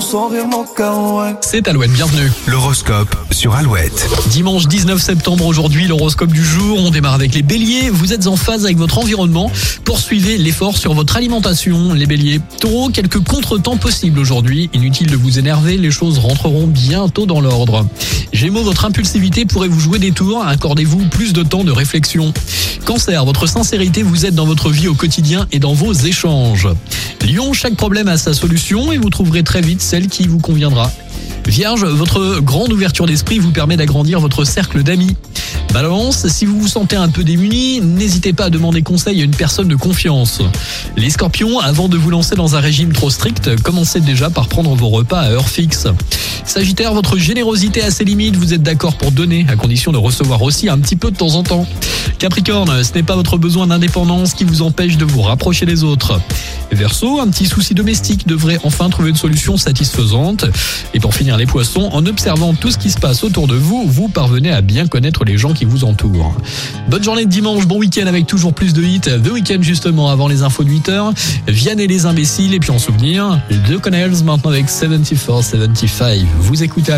son sourire, mon cœur, ouais. C'est Alouette, bienvenue. L'horoscope sur Alouette. Dimanche 19 septembre aujourd'hui, l'horoscope du jour. On démarre avec les béliers. Vous êtes en phase avec votre environnement. Poursuivez l'effort sur votre alimentation, les béliers. Taureau, quelques contretemps possibles aujourd'hui. Inutile de vous énerver, les choses rentreront bientôt dans l'ordre. Gémeaux, votre impulsivité pourrait vous jouer des tours. Accordez-vous plus de temps de réflexion. Cancer, votre sincérité vous aide dans votre vie au quotidien et dans vos échanges. Lion, chaque problème a sa solution et vous trouverez très vite celle qui vous conviendra. Vierge, votre grande ouverture d'esprit vous permet d'agrandir votre cercle d'amis. Balance, si vous vous sentez un peu démuni, n'hésitez pas à demander conseil à une personne de confiance. Les scorpions, avant de vous lancer dans un régime trop strict, commencez déjà par prendre vos repas à heure fixe. Sagittaire, votre générosité a ses limites, vous êtes d'accord pour donner, à condition de recevoir aussi un petit peu de temps en temps. Capricorne, ce n'est pas votre besoin d'indépendance qui vous empêche de vous rapprocher des autres. Verseau, un petit souci domestique devrait enfin trouver une solution satisfaisante. Et pour finir les poissons, en observant tout ce qui se passe autour de vous, vous parvenez à bien connaître les gens qui vous entourent. Bonne journée de dimanche, bon week-end avec toujours plus de hits. The Weekend justement avant les infos de 8h. Vianney les imbéciles et puis en souvenir, The Connells maintenant avec 74-75. Vous écoutez